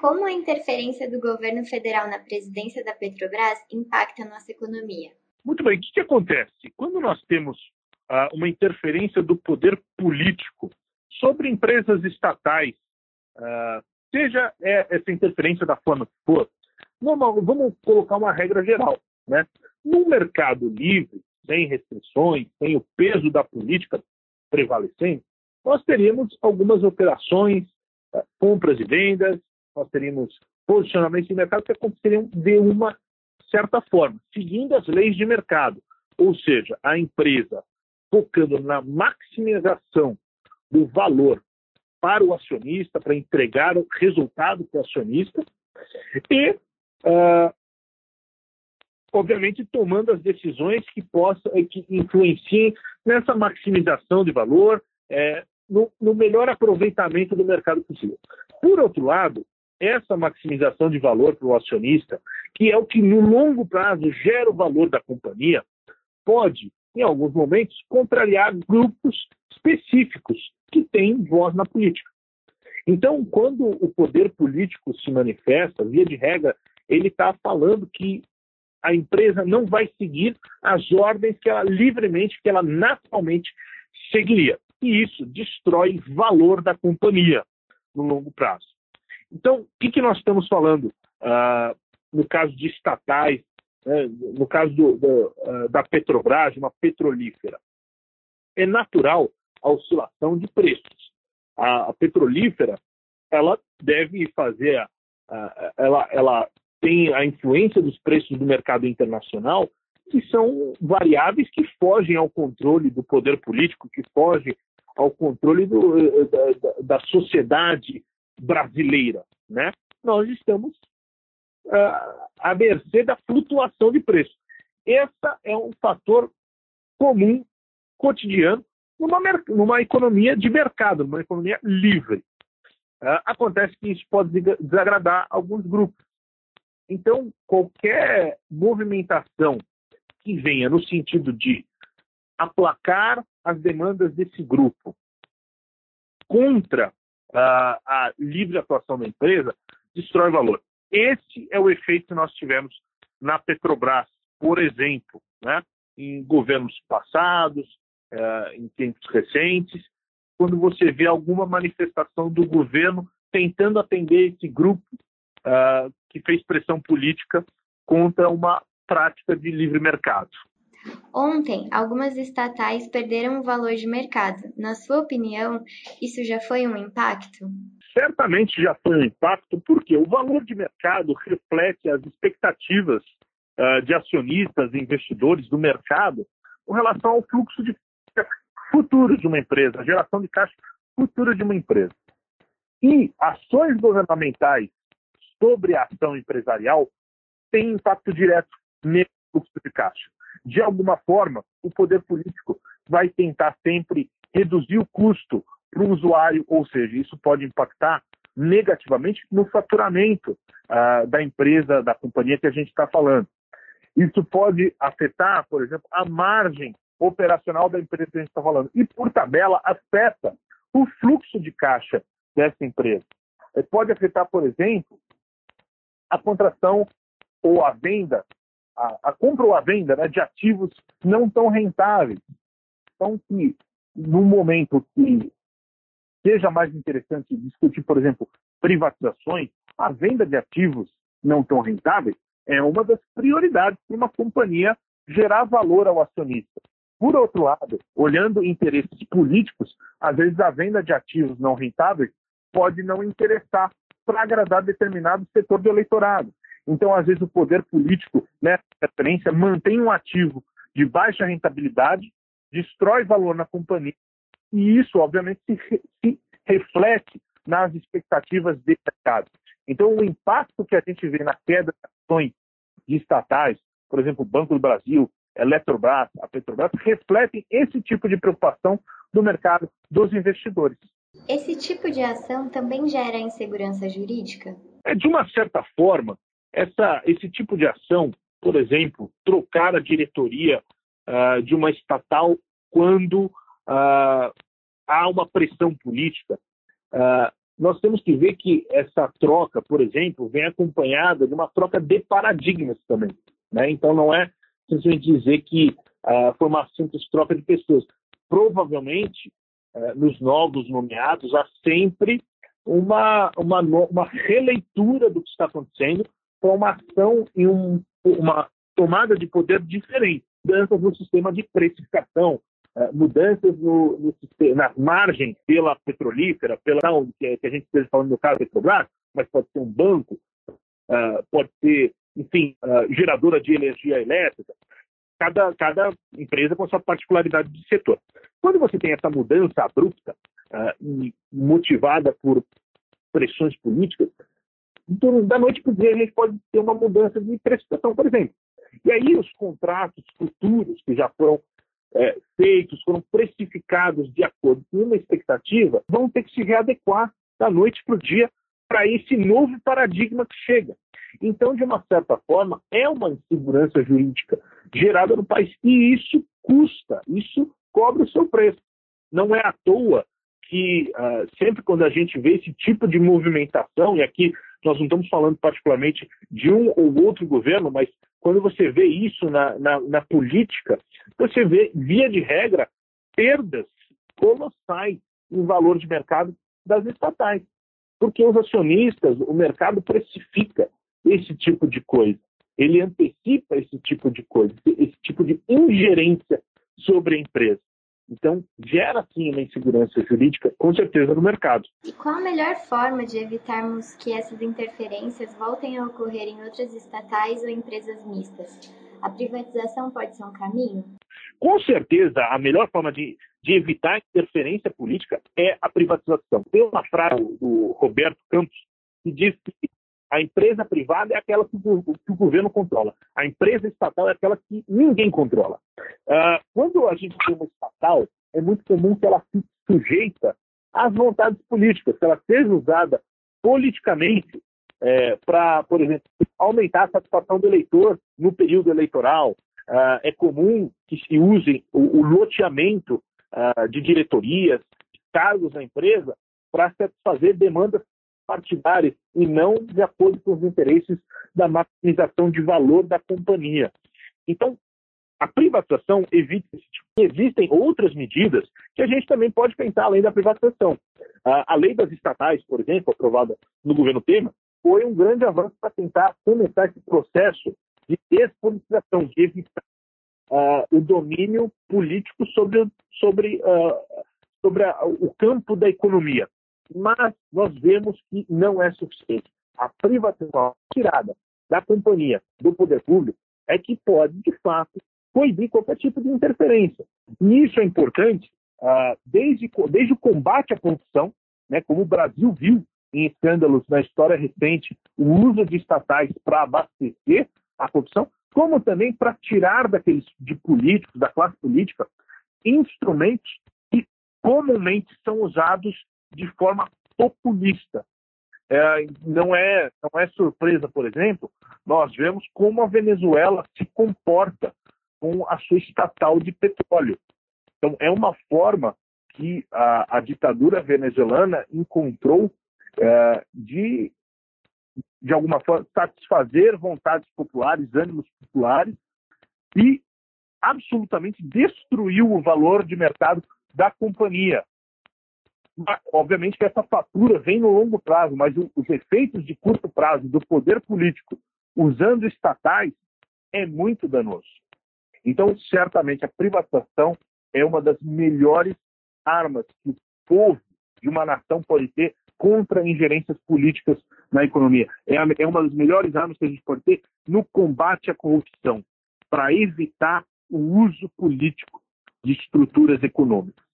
Como a interferência do governo federal na presidência da Petrobras impacta a nossa economia? Muito bem, o que, que acontece? Quando nós temos uh, uma interferência do poder político sobre empresas estatais, uh, seja é, essa interferência da forma que for, vamos, vamos colocar uma regra geral. Né? Num mercado livre, sem restrições, sem o peso da política prevalecendo, nós teríamos algumas operações, uh, compras e vendas, nós teríamos posicionamentos de mercado que aconteceriam de uma certa forma, seguindo as leis de mercado. Ou seja, a empresa focando na maximização do valor para o acionista, para entregar o resultado para o acionista, e, uh, obviamente, tomando as decisões que possam, que influenciem nessa maximização de valor, é, no, no melhor aproveitamento do mercado possível. Por outro lado, essa maximização de valor para o acionista, que é o que no longo prazo gera o valor da companhia, pode, em alguns momentos, contrariar grupos específicos que têm voz na política. Então, quando o poder político se manifesta, via de regra, ele está falando que a empresa não vai seguir as ordens que ela livremente, que ela naturalmente seguiria. E isso destrói valor da companhia no longo prazo. Então, o que, que nós estamos falando uh, no caso de estatais, né, no caso do, do, uh, da Petrobras, uma petrolífera? É natural a oscilação de preços. A, a petrolífera ela deve fazer, a, a, ela, ela tem a influência dos preços do mercado internacional, que são variáveis que fogem ao controle do poder político, que fogem ao controle do, eh, da, da, sociedade brasileira, né? Nós estamos uh, à mercê da flutuação de preço. Esse é um fator comum, cotidiano, numa, numa economia de mercado, numa economia livre. Uh, acontece que isso pode desagradar alguns grupos. Então, qualquer movimentação que venha no sentido de aplacar as demandas desse grupo contra a, livre atuação da empresa, destrói valor. Esse é o efeito que nós tivemos na Petrobras, por exemplo, né? em governos passados, uh, em tempos recentes, quando você vê alguma manifestação do governo tentando atender esse grupo uh, que fez pressão política contra uma prática de livre mercado. Ontem, algumas estatais perderam o valor de mercado. Na sua opinião, isso já foi um impacto? Certamente já foi um impacto, porque o valor de mercado reflete as expectativas uh, de acionistas e investidores do mercado com relação ao fluxo de futuro de uma empresa, a geração de caixa futura de uma empresa. E ações governamentais sobre a ação empresarial têm impacto direto nesse fluxo de caixa de alguma forma, o poder político vai tentar sempre reduzir o custo para o usuário, ou seja, isso pode impactar negativamente no faturamento uh, da empresa, da companhia que a gente está falando. Isso pode afetar, por exemplo, a margem operacional da empresa que a gente está falando. E, por tabela, afeta o fluxo de caixa dessa empresa. Pode afetar, por exemplo, a contratação ou a venda a, a compra ou a venda né, de ativos não tão rentáveis. Então, que no momento que seja mais interessante discutir, por exemplo, privatizações, a venda de ativos não tão rentáveis é uma das prioridades para uma companhia gerar valor ao acionista. Por outro lado, olhando interesses políticos, às vezes a venda de ativos não rentáveis pode não interessar para agradar determinado setor do eleitorado. Então, às vezes, o poder político, nessa né, preferência, mantém um ativo de baixa rentabilidade, destrói valor na companhia, e isso, obviamente, se, se reflete nas expectativas de mercado. Então, o impacto que a gente vê na queda de ações de estatais, por exemplo, o Banco do Brasil, Eletrobras, a Petrobras, refletem esse tipo de preocupação do mercado dos investidores. Esse tipo de ação também gera insegurança jurídica? É, de uma certa forma, essa, esse tipo de ação, por exemplo, trocar a diretoria uh, de uma estatal quando uh, há uma pressão política, uh, nós temos que ver que essa troca, por exemplo, vem acompanhada de uma troca de paradigmas também. Né? Então, não é simplesmente dizer que uh, foi uma simples troca de pessoas. Provavelmente, uh, nos novos nomeados, há sempre uma, uma, uma releitura do que está acontecendo com uma ação e um, uma tomada de poder diferente. Mudanças no sistema de precificação, uh, mudanças no, no nas margens pela petrolífera, pela que, que a gente esteja falando no caso Petrobras, mas pode ser um banco, uh, pode ser, enfim, uh, geradora de energia elétrica. Cada, cada empresa com sua particularidade de setor. Quando você tem essa mudança abrupta e motivada por pressões políticas, da noite para o dia a gente pode ter uma mudança de precificação, por exemplo. E aí os contratos futuros que já foram é, feitos, foram precificados de acordo com uma expectativa, vão ter que se readequar da noite para o dia para esse novo paradigma que chega. Então, de uma certa forma, é uma insegurança jurídica gerada no país. E isso custa, isso cobra o seu preço. Não é à toa que uh, sempre quando a gente vê esse tipo de movimentação, e aqui nós não estamos falando particularmente de um ou outro governo, mas quando você vê isso na, na, na política, você vê, via de regra, perdas colossais em valor de mercado das estatais. Porque os acionistas, o mercado precifica esse tipo de coisa. Ele antecipa esse tipo de coisa, esse tipo de ingerência sobre a empresa. Então, gera sim uma insegurança jurídica, com certeza, no mercado. E qual a melhor forma de evitarmos que essas interferências voltem a ocorrer em outras estatais ou empresas mistas? A privatização pode ser um caminho? Com certeza, a melhor forma de, de evitar interferência política é a privatização. Tem uma frase do Roberto Campos que diz que a empresa privada é aquela que o, que o, governo controla. A empresa estatal é aquela que ninguém controla. Uh, quando a gente tem uma estatal, é muito comum que ela fique sujeita às vontades políticas, que ela seja usada politicamente é, para, por exemplo, aumentar a satisfação do eleitor no período eleitoral. Uh, é comum que se use o, o loteamento uh, de diretorias, cargos na empresa, para satisfazer demandas partidárias e não de acordo com os interesses da maximização de valor da companhia. Então, a privatização evita esse tipo. Existem outras medidas que a gente também pode pensar além da privatização. A lei das estatais, por exemplo, aprovada no governo Temer, foi um grande avanço para tentar começar esse processo de despolitização, de evitar uh, o domínio político sobre, sobre, uh, sobre a, o campo da economia mas nós vemos que não é suficiente. A privatização tirada da companhia, do poder público, é que pode, de fato, coibir qualquer tipo de interferência. E isso é importante uh, desde, desde o combate à corrupção, né, como o Brasil viu em escândalos na história recente o uso de estatais para abastecer a corrupção, como também para tirar daqueles de políticos, da classe política, instrumentos que comumente são usados de forma populista. É, não, é, não é surpresa, por exemplo, nós vemos como a Venezuela se comporta com a sua estatal de petróleo. Então, é uma forma que a, a ditadura venezuelana encontrou é, de, de alguma forma, satisfazer vontades populares, ânimos populares e absolutamente destruiu o valor de mercado da companhia obviamente que essa fatura vem no longo prazo, mas os efeitos de curto prazo do poder político usando estatais é muito danoso. Então, certamente, a privatização é uma das melhores armas que o povo de uma nação pode ter contra ingerências políticas na economia. É, é uma das melhores armas que a gente pode ter no combate à corrupção, para evitar o uso político de estruturas econômicas.